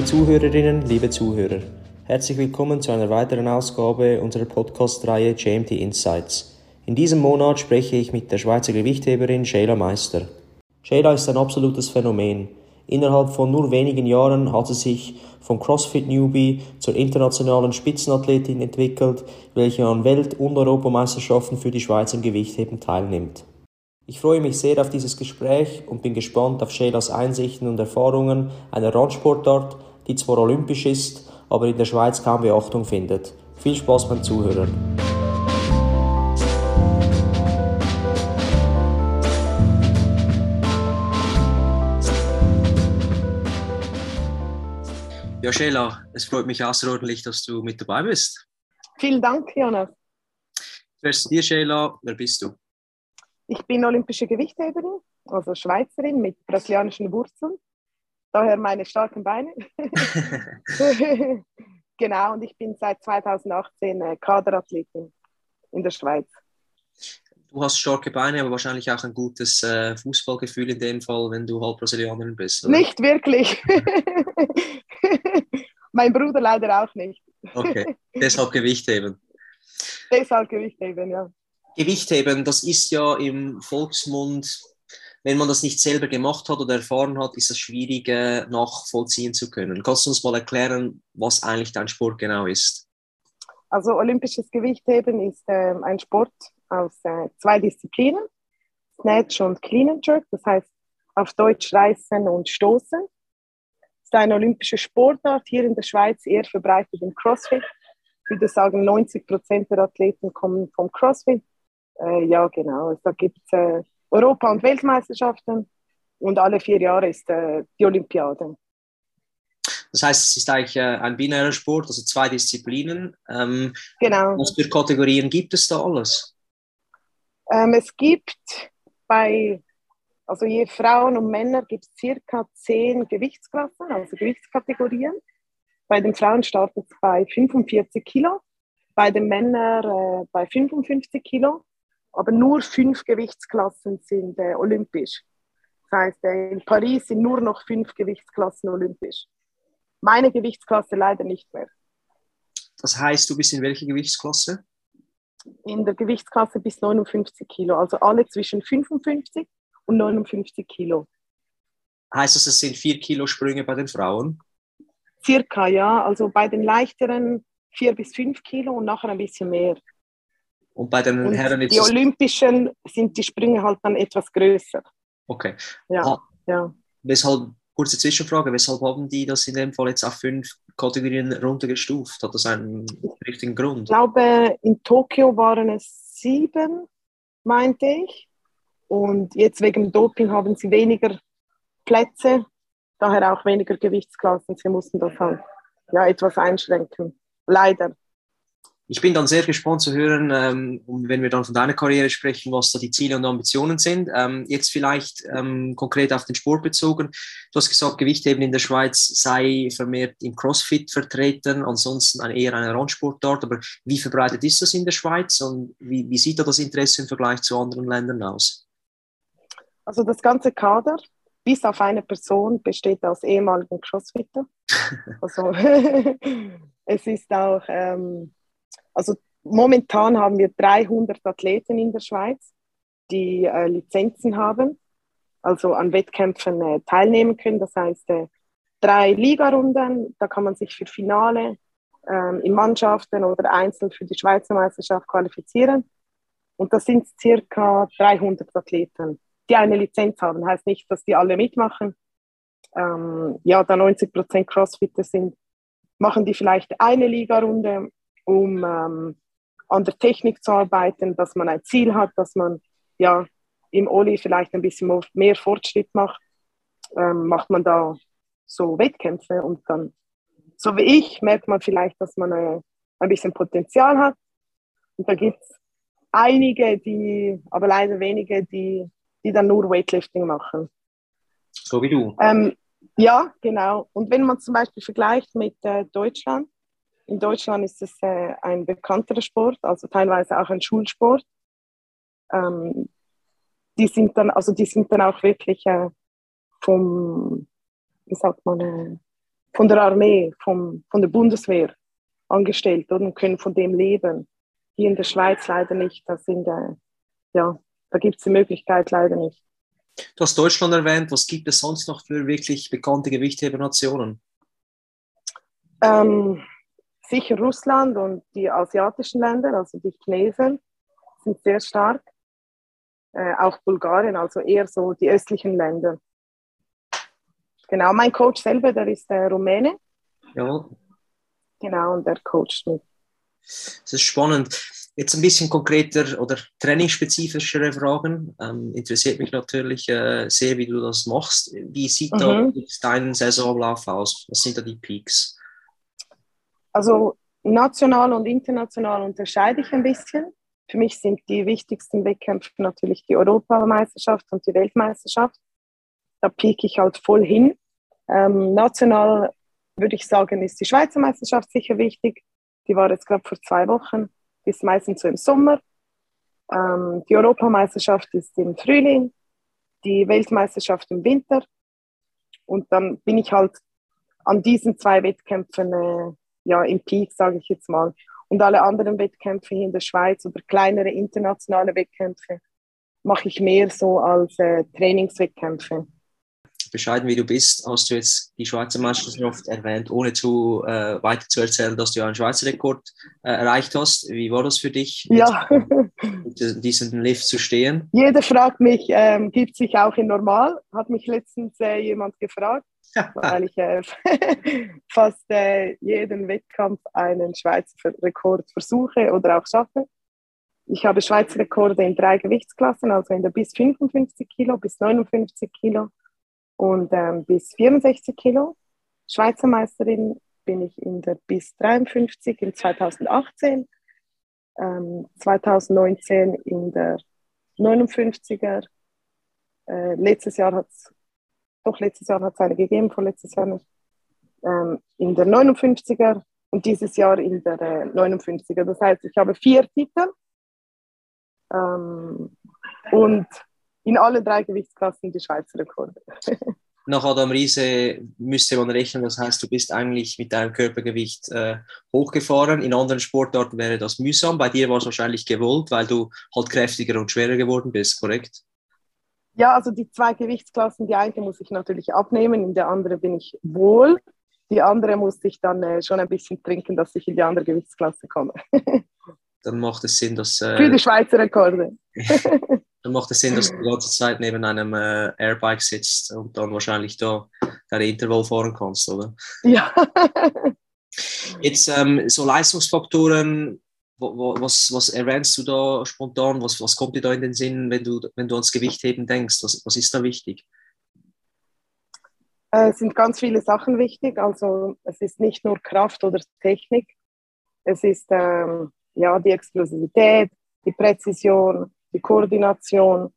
Liebe Zuhörerinnen, liebe Zuhörer, herzlich willkommen zu einer weiteren Ausgabe unserer Podcast-Reihe GMT Insights. In diesem Monat spreche ich mit der Schweizer Gewichtheberin Sheila Meister. Sheila ist ein absolutes Phänomen. Innerhalb von nur wenigen Jahren hat sie sich vom CrossFit-Newbie zur internationalen Spitzenathletin entwickelt, welche an Welt- und Europameisterschaften für die Schweiz im Gewichtheben teilnimmt. Ich freue mich sehr auf dieses Gespräch und bin gespannt auf Sheilas Einsichten und Erfahrungen einer Randsportart, die zwar olympisch ist, aber in der Schweiz kaum Beachtung findet. Viel Spaß beim Zuhören. Ja, Sheila, es freut mich außerordentlich, dass du mit dabei bist. Vielen Dank, Jonas. Zuerst zu dir, Sheila, wer bist du? Ich bin olympische Gewichtheberin, also Schweizerin mit brasilianischen Wurzeln. Daher meine starken Beine. genau, und ich bin seit 2018 äh, Kaderathletin in der Schweiz. Du hast starke Beine, aber wahrscheinlich auch ein gutes äh, Fußballgefühl in dem Fall, wenn du halb Brasilianerin bist. Oder? Nicht wirklich. mein Bruder leider auch nicht. Okay, deshalb Gewichtheben. Deshalb Gewichtheben, ja. Gewichtheben, das ist ja im Volksmund, wenn man das nicht selber gemacht hat oder erfahren hat, ist es schwierig äh, nachvollziehen zu können. Kannst du uns mal erklären, was eigentlich dein Sport genau ist? Also olympisches Gewichtheben ist äh, ein Sport aus äh, zwei Disziplinen, Snatch und Clean and Jerk, das heißt auf Deutsch Reißen und Stoßen. Es ist eine olympische Sportart, hier in der Schweiz eher verbreitet im CrossFit. Ich würde sagen, 90 Prozent der Athleten kommen vom CrossFit äh, ja, genau. Da gibt es äh, Europa- und Weltmeisterschaften und alle vier Jahre ist äh, die Olympiade. Das heißt, es ist eigentlich äh, ein binärer Sport, also zwei Disziplinen. Ähm, genau. Was für Kategorien gibt es da alles? Ähm, es gibt bei, also je Frauen und Männer gibt es circa zehn Gewichtsklassen, also Gewichtskategorien. Bei den Frauen startet es bei 45 Kilo, bei den Männern äh, bei 55 Kilo aber nur fünf Gewichtsklassen sind äh, olympisch. Das heißt, äh, in Paris sind nur noch fünf Gewichtsklassen olympisch. Meine Gewichtsklasse leider nicht mehr. Das heißt, du bist in welcher Gewichtsklasse? In der Gewichtsklasse bis 59 Kilo, also alle zwischen 55 und 59 Kilo. Heißt das, es sind vier Kilo Sprünge bei den Frauen? Circa, ja. Also bei den leichteren vier bis fünf Kilo und nachher ein bisschen mehr. Und bei den und Herren Die Olympischen sind die Sprünge halt dann etwas größer. Okay. Ja, ah, ja. Weshalb, kurze Zwischenfrage, weshalb haben die das in dem Fall jetzt auf fünf Kategorien runtergestuft? Hat das einen richtigen Grund? Ich glaube, in Tokio waren es sieben, meinte ich. Und jetzt wegen Doping haben sie weniger Plätze, daher auch weniger Gewichtsklassen. Sie mussten das halt ja, etwas einschränken. Leider. Ich bin dann sehr gespannt zu hören, ähm, wenn wir dann von deiner Karriere sprechen, was da die Ziele und Ambitionen sind. Ähm, jetzt vielleicht ähm, konkret auf den Sport bezogen. Du hast gesagt, Gewichtheben in der Schweiz sei vermehrt im CrossFit vertreten, ansonsten eine, eher eine Randsportart. Aber wie verbreitet ist das in der Schweiz und wie, wie sieht da das Interesse im Vergleich zu anderen Ländern aus? Also das ganze Kader, bis auf eine Person, besteht aus ehemaligen Crossfitter. also es ist auch ähm, also momentan haben wir 300 Athleten in der Schweiz, die äh, Lizenzen haben, also an Wettkämpfen äh, teilnehmen können. Das heißt, äh, drei Ligarunden, da kann man sich für Finale ähm, in Mannschaften oder einzeln für die Schweizer Meisterschaft qualifizieren. Und das sind circa 300 Athleten, die eine Lizenz haben. Heißt nicht, dass die alle mitmachen. Ähm, ja, da 90 Prozent Crossfitter sind, machen die vielleicht eine Ligarunde um ähm, an der Technik zu arbeiten, dass man ein Ziel hat, dass man ja im Oli vielleicht ein bisschen mehr Fortschritt macht, ähm, macht man da so Wettkämpfe und dann, so wie ich, merkt man vielleicht, dass man äh, ein bisschen Potenzial hat. Und da gibt es einige, die, aber leider wenige, die, die dann nur Weightlifting machen. So wie du. Ähm, ja, genau. Und wenn man zum Beispiel vergleicht mit äh, Deutschland, in Deutschland ist es äh, ein bekannterer Sport, also teilweise auch ein Schulsport. Ähm, die sind dann, also die sind dann auch wirklich äh, vom, wie sagt man, äh, von der Armee, vom, von der Bundeswehr angestellt und können von dem leben. Hier in der Schweiz leider nicht. Das sind, äh, ja, da gibt es die Möglichkeit leider nicht. Du hast Deutschland erwähnt. Was gibt es sonst noch für wirklich bekannte Gewichthebernationen? Ähm, sicher Russland und die asiatischen Länder, also die Chinesen, sind sehr stark. Äh, auch Bulgarien, also eher so die östlichen Länder. Genau, mein Coach selber, der ist der Rumäne. Ja. Genau, und der coacht mich. Das ist spannend. Jetzt ein bisschen konkreter oder trainingsspezifischere Fragen. Ähm, interessiert mich natürlich äh, sehr, wie du das machst. Wie sieht mhm. da dein Saisonlauf aus? Was sind da die Peaks? Also national und international unterscheide ich ein bisschen. Für mich sind die wichtigsten Wettkämpfe natürlich die Europameisterschaft und die Weltmeisterschaft. Da pieke ich halt voll hin. Ähm, national würde ich sagen, ist die Schweizer Meisterschaft sicher wichtig. Die war jetzt gerade vor zwei Wochen, die ist meistens so im Sommer. Ähm, die Europameisterschaft ist im Frühling, die Weltmeisterschaft im Winter. Und dann bin ich halt an diesen zwei Wettkämpfen äh, ja, im Peak, sage ich jetzt mal. Und alle anderen Wettkämpfe hier in der Schweiz oder kleinere internationale Wettkämpfe mache ich mehr so als äh, Trainingswettkämpfe bescheiden wie du bist, hast du jetzt die Schweizer Meisterschaft erwähnt, ohne zu äh, weiter zu erzählen, dass du einen Schweizer Rekord äh, erreicht hast. Wie war das für dich, ja. mit diesen Lift zu stehen? Jeder fragt mich, ähm, gibt es sich auch in Normal? Hat mich letztens äh, jemand gefragt, weil ich äh, fast äh, jeden Wettkampf einen Schweizer Rekord versuche oder auch schaffe. Ich habe Schweizer Rekorde in drei Gewichtsklassen, also in der bis 55 Kilo, bis 59 Kilo und ähm, bis 64 Kilo. Schweizer Meisterin bin ich in der bis 53 in 2018, ähm, 2019 in der 59er. Äh, letztes Jahr hat es, doch letztes Jahr hat es eine gegeben, vorletztes Jahr nicht. Ähm, in der 59er und dieses Jahr in der äh, 59er. Das heißt, ich habe vier Titel. Ähm, und in alle drei Gewichtsklassen die Schweizer Rekorde. Nach Adam Riese müsste man rechnen, das heißt, du bist eigentlich mit deinem Körpergewicht äh, hochgefahren. In anderen Sportarten wäre das mühsam. Bei dir war es wahrscheinlich gewollt, weil du halt kräftiger und schwerer geworden bist, korrekt? Ja, also die zwei Gewichtsklassen, die eine muss ich natürlich abnehmen, in der andere bin ich wohl. Die andere musste ich dann äh, schon ein bisschen trinken, dass ich in die andere Gewichtsklasse komme. dann macht es Sinn, dass. Äh, Für die Schweizer Rekorde. dann macht es Sinn, dass du die ganze Zeit neben einem äh, Airbike sitzt und dann wahrscheinlich da deine Intervall fahren kannst, oder? Ja. Jetzt ähm, so Leistungsfaktoren, wo, wo, was, was erwähnst du da spontan? Was, was kommt dir da in den Sinn, wenn du, wenn du ans Gewichtheben denkst? Was, was ist da wichtig? Äh, es sind ganz viele Sachen wichtig. Also es ist nicht nur Kraft oder Technik. Es ist ähm, ja, die Explosivität, die Präzision, die Koordination.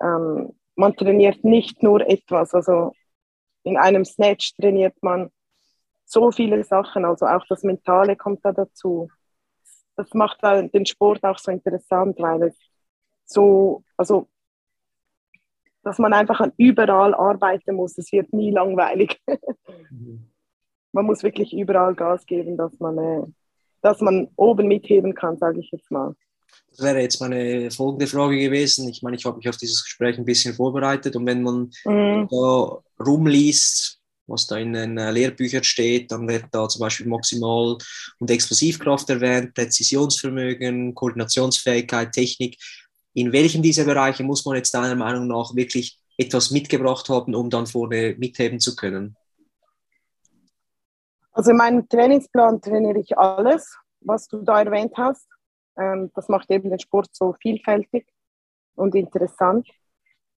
Ähm, man trainiert nicht nur etwas, also in einem Snatch trainiert man so viele Sachen, also auch das Mentale kommt da dazu. Das macht den Sport auch so interessant, weil es so, also dass man einfach überall arbeiten muss. Es wird nie langweilig. Mhm. man muss wirklich überall Gas geben, dass man äh, dass man oben mitheben kann, sage ich jetzt mal. Das wäre jetzt meine folgende Frage gewesen. Ich meine, ich habe mich auf dieses Gespräch ein bisschen vorbereitet und wenn man mhm. da rumliest, was da in den äh, Lehrbüchern steht, dann wird da zum Beispiel Maximal- und Explosivkraft erwähnt, Präzisionsvermögen, Koordinationsfähigkeit, Technik. In welchen dieser Bereiche muss man jetzt deiner Meinung nach wirklich etwas mitgebracht haben, um dann vorne mitheben zu können? Also in meinem Trainingsplan trainiere ich alles, was du da erwähnt hast. Ähm, das macht eben den Sport so vielfältig und interessant.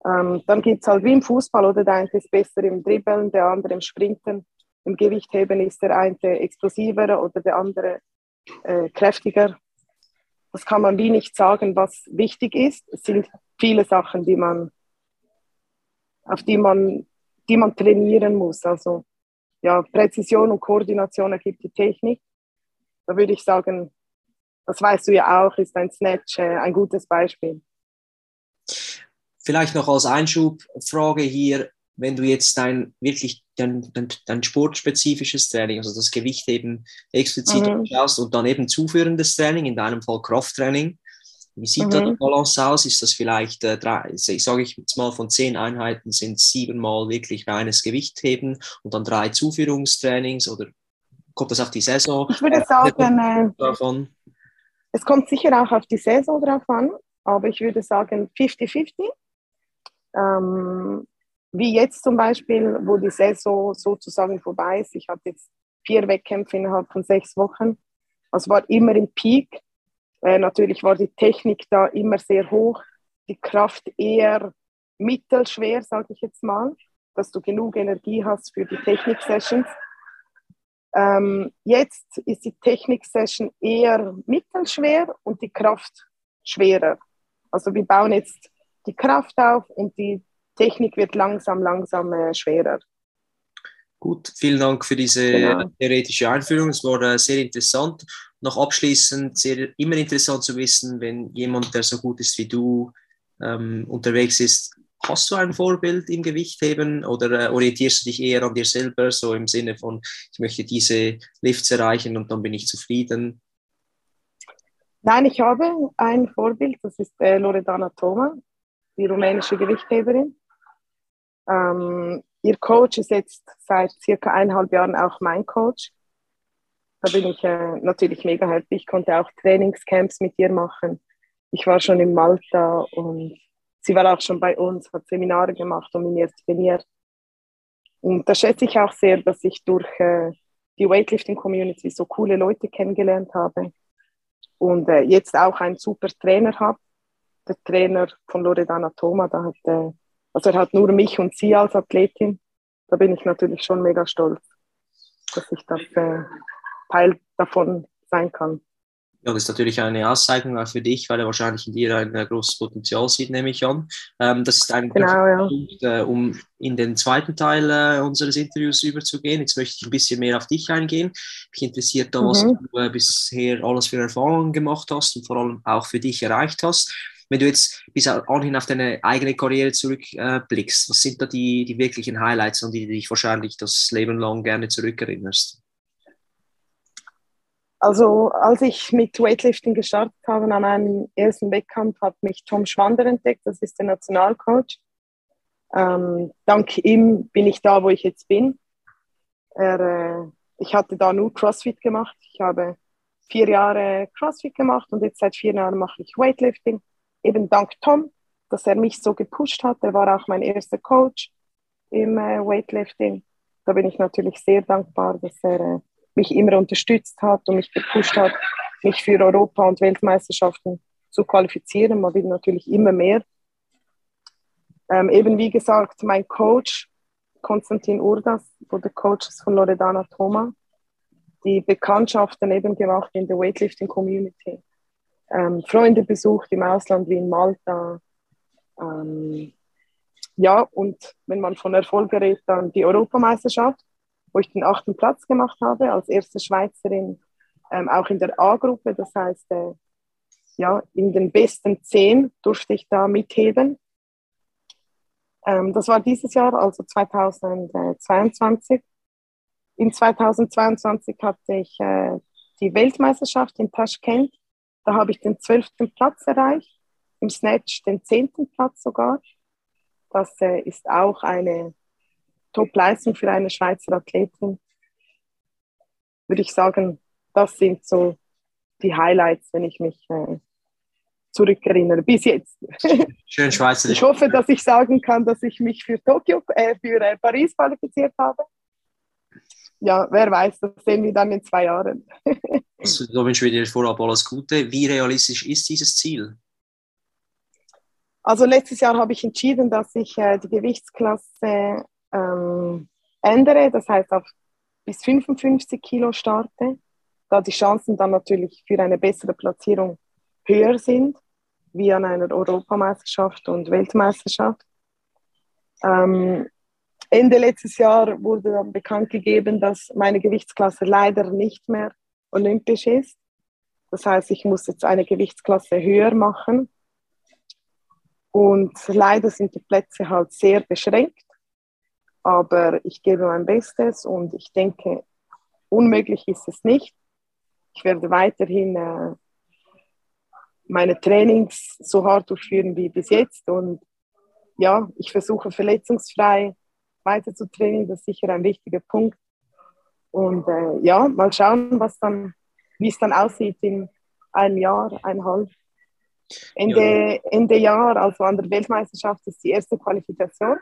Ähm, dann gibt es halt wie im Fußball, oder der eine ist besser im Dribbeln, der andere im Sprinten. Im Gewichtheben ist der eine explosiver oder der andere äh, kräftiger. Das kann man wie nicht sagen, was wichtig ist. Es sind viele Sachen, die man, auf die man, die man trainieren muss. Also ja, Präzision und Koordination ergibt die Technik. Da würde ich sagen, das weißt du ja auch, ist ein Snatch äh, ein gutes Beispiel. Vielleicht noch als Einschubfrage hier, wenn du jetzt dein wirklich dein, dein, dein sportspezifisches Training, also das Gewichtheben explizit mhm. und dann eben zuführendes Training, in deinem Fall Krafttraining. Wie sieht mhm. da die Balance aus? Ist das vielleicht, äh, drei, sage ich jetzt mal, von zehn Einheiten sind siebenmal wirklich reines Gewichtheben und dann drei Zuführungstrainings oder kommt das auf die Saison? Ich würde sagen, äh, davon? Es kommt sicher auch auf die Saison drauf an, aber ich würde sagen 50-50. Ähm, wie jetzt zum Beispiel, wo die Saison sozusagen vorbei ist. Ich hatte jetzt vier Wettkämpfe innerhalb von sechs Wochen. Es war immer im Peak. Äh, natürlich war die Technik da immer sehr hoch, die Kraft eher mittelschwer, sage ich jetzt mal, dass du genug Energie hast für die Technik-Sessions. Ähm, jetzt ist die Technik-Session eher mittelschwer und die Kraft schwerer. Also wir bauen jetzt die Kraft auf und die Technik wird langsam, langsam äh, schwerer. Gut, vielen Dank für diese genau. theoretische Einführung. Es war äh, sehr interessant. Noch abschließend, sehr, immer interessant zu wissen, wenn jemand, der so gut ist wie du, ähm, unterwegs ist, hast du ein Vorbild im Gewichtheben oder äh, orientierst du dich eher an dir selber, so im Sinne von, ich möchte diese Lifts erreichen und dann bin ich zufrieden? Nein, ich habe ein Vorbild, das ist äh, Loredana Thoma, die rumänische Gewichtheberin. Ähm, ihr Coach ist jetzt seit circa eineinhalb Jahren auch mein Coach. Da bin ich äh, natürlich mega happy. Ich konnte auch Trainingscamps mit ihr machen. Ich war schon in Malta und sie war auch schon bei uns, hat Seminare gemacht und mit mir trainiert. Und da schätze ich auch sehr, dass ich durch äh, die Weightlifting-Community so coole Leute kennengelernt habe und äh, jetzt auch einen super Trainer habe. Der Trainer von Loredana Thoma, da hat äh, also er hat nur mich und sie als Athletin. Da bin ich natürlich schon mega stolz, dass ich das äh, Teil davon sein kann. Ja, das ist natürlich eine Auszeichnung auch für dich, weil er wahrscheinlich in dir ein äh, großes Potenzial sieht, nehme ich an. Ähm, das ist ein genau, ja. Punkt, äh, um in den zweiten Teil äh, unseres Interviews überzugehen. Jetzt möchte ich ein bisschen mehr auf dich eingehen. Mich interessiert da, was mhm. du äh, bisher alles für Erfahrungen gemacht hast und vor allem auch für dich erreicht hast wenn du jetzt bis anhin auf deine eigene Karriere zurückblickst, äh, was sind da die, die wirklichen Highlights, an die du dich wahrscheinlich das Leben lang gerne zurückerinnerst? Also als ich mit Weightlifting gestartet habe, an meinem ersten Wettkampf, hat mich Tom Schwander entdeckt, das ist der Nationalcoach. Ähm, dank ihm bin ich da, wo ich jetzt bin. Er, äh, ich hatte da nur CrossFit gemacht. Ich habe vier Jahre CrossFit gemacht und jetzt seit vier Jahren mache ich Weightlifting eben dank Tom, dass er mich so gepusht hat. Er war auch mein erster Coach im äh, Weightlifting. Da bin ich natürlich sehr dankbar, dass er äh, mich immer unterstützt hat und mich gepusht hat, mich für Europa- und Weltmeisterschaften zu qualifizieren. Man will natürlich immer mehr. Ähm, eben wie gesagt, mein Coach, Konstantin Urdas, der Coach von Loredana Thoma, die Bekanntschaften eben gemacht in der Weightlifting Community ähm, Freunde besucht im Ausland wie in Malta. Ähm, ja, und wenn man von Erfolg gerät, dann die Europameisterschaft, wo ich den achten Platz gemacht habe, als erste Schweizerin, ähm, auch in der A-Gruppe. Das heißt, äh, ja, in den besten zehn durfte ich da mitheben. Ähm, das war dieses Jahr, also 2022. In 2022 hatte ich äh, die Weltmeisterschaft in Taschkent da habe ich den zwölften Platz erreicht, im Snatch den zehnten Platz sogar. Das äh, ist auch eine Top-Leistung für eine Schweizer Athletin. Würde ich sagen, das sind so die Highlights, wenn ich mich äh, zurückerinnere, bis jetzt. Schön Schweizer. Ich hoffe, dass ich sagen kann, dass ich mich für Tokio, äh, für äh, Paris qualifiziert habe ja, wer weiß, das sehen wir dann in zwei Jahren. also, da wünschen wir dir vorab alles Gute. Wie realistisch ist dieses Ziel? Also letztes Jahr habe ich entschieden, dass ich äh, die Gewichtsklasse ähm, ändere, das heißt auf bis 55 Kilo starte, da die Chancen dann natürlich für eine bessere Platzierung höher sind, wie an einer Europameisterschaft und Weltmeisterschaft. Ähm, Ende letztes Jahr wurde dann bekannt gegeben, dass meine Gewichtsklasse leider nicht mehr olympisch ist. Das heißt, ich muss jetzt eine Gewichtsklasse höher machen. Und leider sind die Plätze halt sehr beschränkt. Aber ich gebe mein Bestes und ich denke, unmöglich ist es nicht. Ich werde weiterhin äh, meine Trainings so hart durchführen wie bis jetzt und ja, ich versuche verletzungsfrei weiter zu trainieren, das ist sicher ein wichtiger Punkt. Und äh, ja, mal schauen, was dann, wie es dann aussieht in einem Jahr, eineinhalb. Ende, ja. Ende Jahr, also an der Weltmeisterschaft, ist die erste Qualifikation.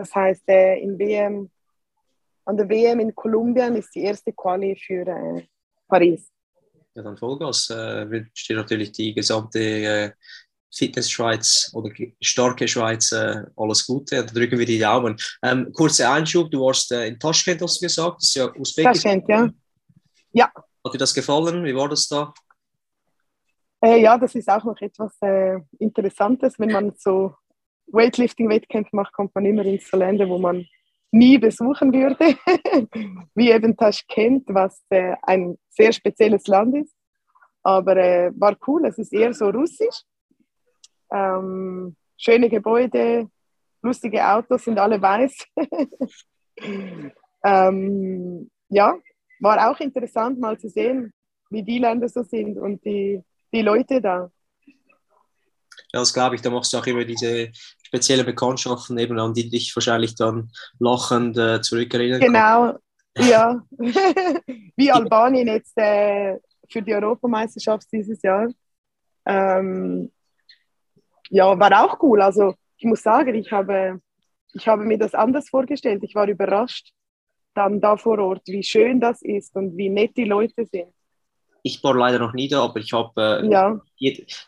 Das heißt, äh, in WM, an der WM in Kolumbien ist die erste Quali für äh, Paris. Ja, dann Vollgas. Äh, steht natürlich die gesamte äh, Fitness-Schweiz oder starke Schweiz äh, alles Gute. Da drücken wir die Daumen. Ähm, kurzer Einschub, du warst äh, in Taschkent, hast du gesagt. Das ist ja Usbekistan. Taschkent, ja. Ja. Hat dir das gefallen? Wie war das da? Äh, ja, das ist auch noch etwas äh, Interessantes. Wenn man so Weightlifting-Wettkämpfe macht, kommt man immer in so Länder, wo man nie besuchen würde, wie eben Taschkent, was äh, ein sehr spezielles Land ist. Aber äh, war cool, es ist eher so russisch. Ähm, schöne Gebäude, lustige Autos, sind alle weiß. ähm, ja, war auch interessant mal zu sehen, wie die Länder so sind und die, die Leute da. Ja, das glaube ich, da machst du auch immer diese spezielle Bekanntschaften, eben an die dich wahrscheinlich dann lachend äh, zurückerinnern Genau, ja. Wie Albanien jetzt äh, für die Europameisterschaft dieses Jahr. Ähm, ja, war auch cool. Also ich muss sagen, ich habe, ich habe mir das anders vorgestellt. Ich war überrascht dann da vor Ort, wie schön das ist und wie nett die Leute sind ich war leider noch nie da, aber ich habe. Äh, ja.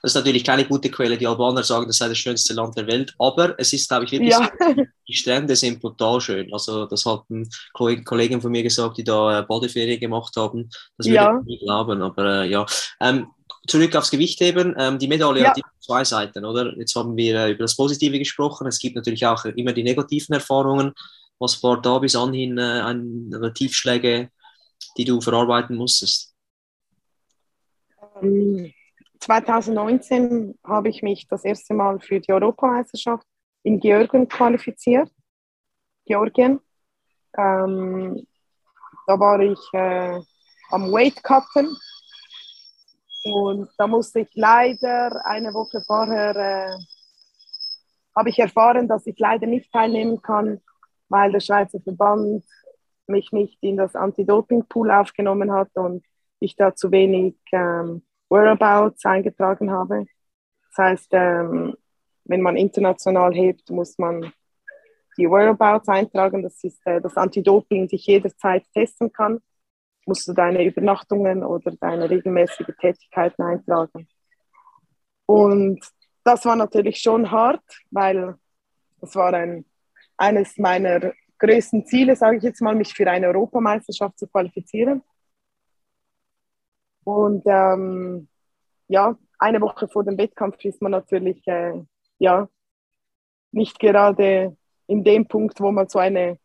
Das ist natürlich keine gute Quelle. Die Albaner sagen, das sei das schönste Land der Welt, aber es ist, glaube ich, wirklich ja. so, die Strände sind brutal schön. Also, das hatten Kollegen von mir gesagt, die da äh, Badeferien gemacht haben. Das würde ja. ich nicht glauben, aber äh, ja. Ähm, zurück aufs Gewichtheben. Ähm, die Medaille ja. hat zwei Seiten, oder? Jetzt haben wir äh, über das Positive gesprochen. Es gibt natürlich auch immer die negativen Erfahrungen. Was war da bis anhin äh, eine Tiefschläge, die du verarbeiten musstest? 2019 ähm, habe ich mich das erste Mal für die Europameisterschaft in Georgien qualifiziert. Georgien. Ähm, da war ich äh, am Weight Cutten und da musste ich leider eine Woche vorher äh, habe ich erfahren, dass ich leider nicht teilnehmen kann, weil der Schweizer Verband mich nicht in das Anti-Doping-Pool aufgenommen hat und ich da zu wenig ähm, Whereabouts eingetragen habe. Das heißt, ähm, wenn man international hebt, muss man die Whereabouts eintragen. Das ist äh, das Anti-Doping, dich jederzeit testen kann. Musst du deine Übernachtungen oder deine regelmäßige Tätigkeiten eintragen. Und das war natürlich schon hart, weil das war ein, eines meiner größten Ziele, sage ich jetzt mal, mich für eine Europameisterschaft zu qualifizieren. Und ähm, ja, eine Woche vor dem Wettkampf ist man natürlich äh, ja, nicht gerade in dem Punkt, wo man so eine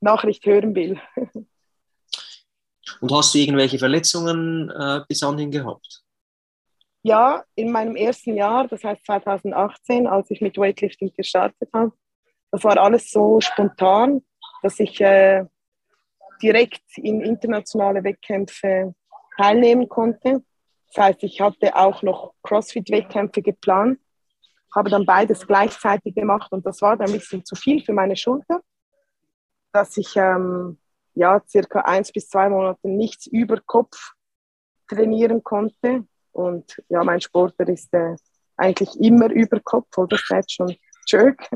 Nachricht hören will. Und hast du irgendwelche Verletzungen äh, bis anhin gehabt? Ja, in meinem ersten Jahr, das heißt 2018, als ich mit Weightlifting gestartet habe, das war alles so spontan, dass ich äh, direkt in internationale Wettkämpfe teilnehmen konnte. Das heißt, ich hatte auch noch CrossFit-Wettkämpfe geplant, habe dann beides gleichzeitig gemacht und das war dann ein bisschen zu viel für meine Schulter, dass ich ähm, ja circa eins bis zwei Monate nichts über Kopf trainieren konnte. Und ja, mein Sportler ist äh, eigentlich immer über Kopf oder Snatch und Jerk.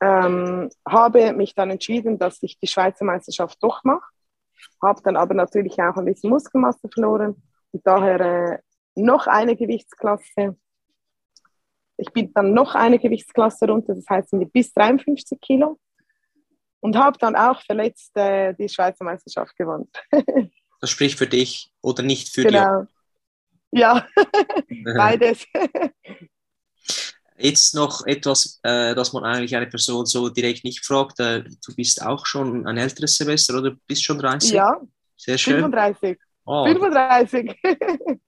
Ähm, habe mich dann entschieden, dass ich die Schweizer Meisterschaft doch mache habe dann aber natürlich auch ein bisschen Muskelmasse verloren und daher äh, noch eine Gewichtsklasse. Ich bin dann noch eine Gewichtsklasse runter, das heißt bis 53 Kilo und habe dann auch verletzt äh, die Schweizer Meisterschaft gewonnen. das spricht für dich oder nicht für genau. dich? Ja, beides. Jetzt noch etwas, äh, das man eigentlich eine Person so direkt nicht fragt. Äh, du bist auch schon ein älteres Semester oder bist schon 30? Ja, sehr schön. 35. Oh. 35.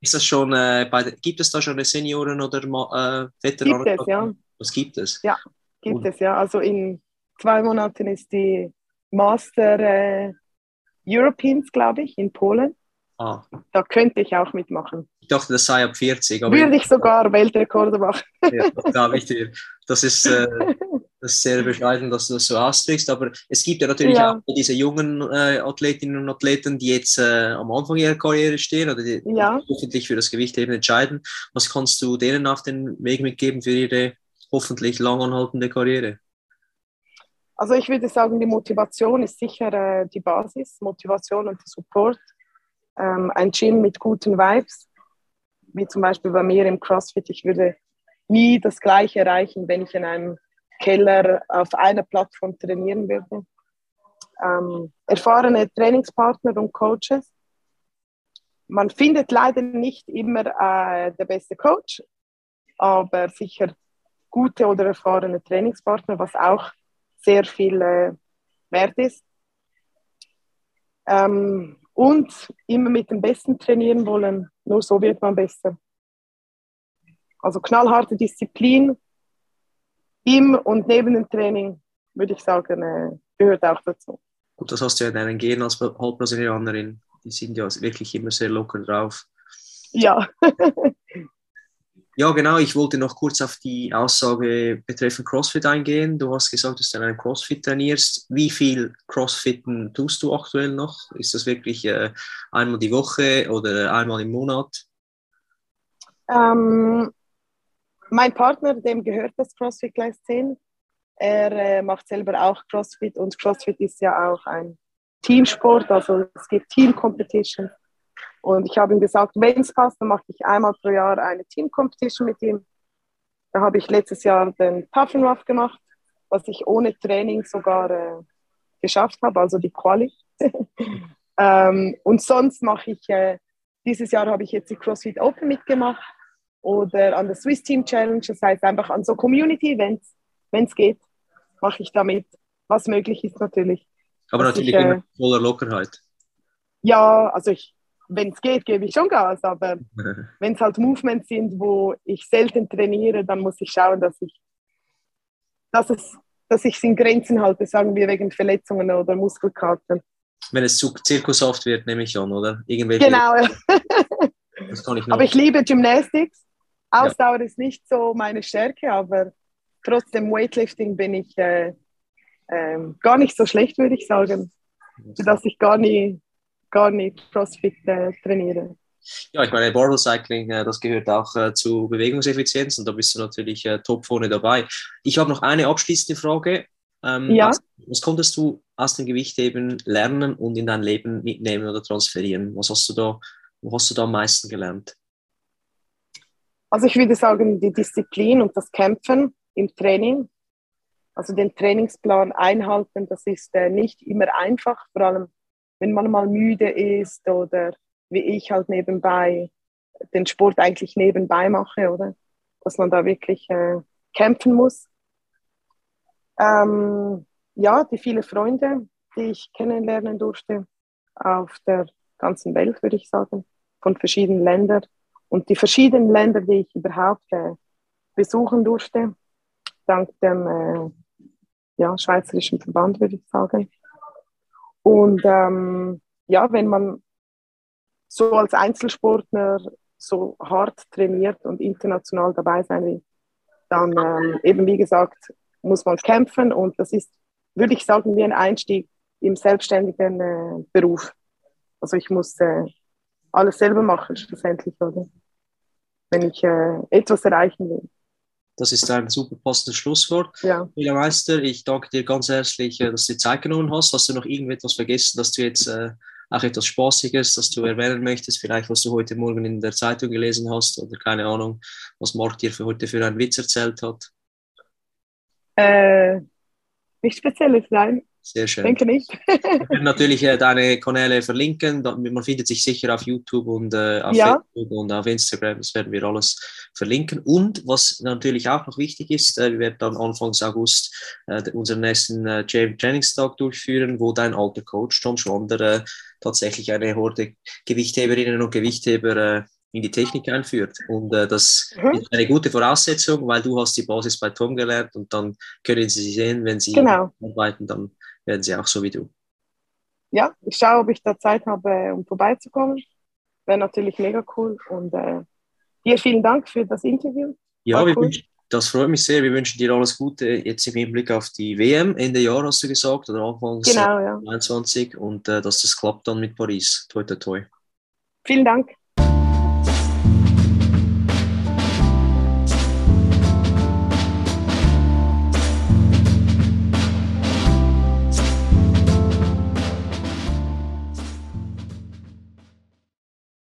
ist das schon, äh, bei, gibt es da schon eine Senioren- oder äh, Veteranen? Gibt es, ja. Was gibt es? Ja, gibt Und, es, ja. Also in zwei Monaten ist die Master äh, Europeans, glaube ich, in Polen. Ah. Da könnte ich auch mitmachen. Dachte, das sei ab 40. Würde ich sogar Weltrekorde machen. ja, das glaube ich dir. Das ist, äh, das ist sehr bescheiden, dass du das so ausdrückst. Aber es gibt ja natürlich ja. auch diese jungen äh, Athletinnen und Athleten, die jetzt äh, am Anfang ihrer Karriere stehen oder die ja. hoffentlich für das Gewicht eben entscheiden. Was kannst du denen auf den Weg mitgeben für ihre hoffentlich langanhaltende Karriere? Also ich würde sagen, die Motivation ist sicher äh, die Basis, Motivation und Support. Ähm, ein Gym mit guten Vibes, wie zum Beispiel bei mir im CrossFit. Ich würde nie das Gleiche erreichen, wenn ich in einem Keller auf einer Plattform trainieren würde. Ähm, erfahrene Trainingspartner und Coaches. Man findet leider nicht immer äh, der beste Coach, aber sicher gute oder erfahrene Trainingspartner, was auch sehr viel äh, wert ist. Ähm, und immer mit dem Besten trainieren wollen, nur so wird man besser. Also knallharte Disziplin im und neben dem Training, würde ich sagen, äh, gehört auch dazu. Gut, das hast du ja in deinen Genen als Halbbrasilianerin. Die sind ja wirklich immer sehr locker drauf. Ja. Ja, genau. Ich wollte noch kurz auf die Aussage betreffend CrossFit eingehen. Du hast gesagt, dass du in einem CrossFit trainierst. Wie viel CrossFitten tust du aktuell noch? Ist das wirklich äh, einmal die Woche oder einmal im Monat? Ähm, mein Partner, dem gehört das CrossFit Gleis 10. Er äh, macht selber auch CrossFit und CrossFit ist ja auch ein Teamsport, also es gibt Team Competition. Und ich habe ihm gesagt, wenn es passt, dann mache ich einmal pro Jahr eine Team-Competition mit ihm. Da habe ich letztes Jahr den Tough and Rough gemacht, was ich ohne Training sogar äh, geschafft habe, also die Quali. ähm, und sonst mache ich, äh, dieses Jahr habe ich jetzt die CrossFit Open mitgemacht oder an der Swiss Team Challenge, das heißt einfach an so Community-Events, wenn es geht, mache ich damit, was möglich ist natürlich. Aber natürlich ich, äh, voller Lockerheit. Ja, also ich wenn es geht, gebe ich schon Gas, aber wenn es halt Movements sind, wo ich selten trainiere, dann muss ich schauen, dass ich dass es dass ich es in Grenzen halte, sagen wir wegen Verletzungen oder Muskelkater. Wenn es zu zirkushaft wird, nehme ich an, oder? Irgendwelche genau. das kann ich. Aber ich liebe Gymnastics. Ausdauer ja. ist nicht so meine Stärke, aber trotzdem Weightlifting bin ich äh, äh, gar nicht so schlecht, würde ich sagen. Dass ich gar nie gar nicht CrossFit äh, trainiere. Ja, ich meine, Barbell Cycling, äh, das gehört auch äh, zu Bewegungseffizienz und da bist du natürlich äh, top vorne dabei. Ich habe noch eine abschließende Frage. Ähm, ja. was, was, konntest du aus dem Gewichtheben lernen und in dein Leben mitnehmen oder transferieren? Was hast du da, wo hast du da am meisten gelernt? Also ich würde sagen, die Disziplin und das Kämpfen im Training, also den Trainingsplan einhalten, das ist äh, nicht immer einfach, vor allem wenn man mal müde ist oder wie ich halt nebenbei den Sport eigentlich nebenbei mache, oder? Dass man da wirklich äh, kämpfen muss. Ähm, ja, die viele Freunde, die ich kennenlernen durfte auf der ganzen Welt, würde ich sagen, von verschiedenen Ländern. Und die verschiedenen Länder, die ich überhaupt äh, besuchen durfte, dank dem äh, ja, Schweizerischen Verband, würde ich sagen. Und ähm, ja, wenn man so als Einzelsportler so hart trainiert und international dabei sein will, dann ähm, eben wie gesagt, muss man kämpfen und das ist, würde ich sagen, wie ein Einstieg im selbstständigen äh, Beruf. Also ich muss äh, alles selber machen, schlussendlich, oder? Wenn ich äh, etwas erreichen will. Das ist ein super passendes Schlusswort. Ja. Julia Meister, ich danke dir ganz herzlich, äh, dass du dir Zeit genommen hast. Hast du noch irgendetwas vergessen, dass du jetzt äh, auch etwas Spaßiges, das du erwähnen möchtest? Vielleicht, was du heute Morgen in der Zeitung gelesen hast oder keine Ahnung, was Marc dir für heute für einen Witz erzählt hat? Äh, nichts Spezielles, nein. Sehr schön. Denke nicht. Wir werden natürlich äh, deine Kanäle verlinken. Man findet sich sicher auf YouTube und äh, auf ja. Facebook und auf Instagram. Das werden wir alles verlinken. Und was natürlich auch noch wichtig ist, äh, wir werden dann Anfang August äh, unseren nächsten äh, Trainingstag durchführen, wo dein alter Coach Tom Schwander äh, tatsächlich eine Horde Gewichtheberinnen und Gewichtheber in die Technik einführt. Und äh, das mhm. ist eine gute Voraussetzung, weil du hast die Basis bei Tom gelernt und dann können sie sehen, wenn sie genau. arbeiten, dann werden sie auch so wie du. Ja, ich schaue, ob ich da Zeit habe, um vorbeizukommen. Wäre natürlich mega cool. Und äh, dir vielen Dank für das Interview. Ja, cool. wünschen, das freut mich sehr. Wir wünschen dir alles Gute jetzt im Hinblick auf die WM Ende Jahr, hast du gesagt, oder Anfang genau, ja. 2021 und äh, dass das klappt dann mit Paris. Toi, toi, toi. Vielen Dank.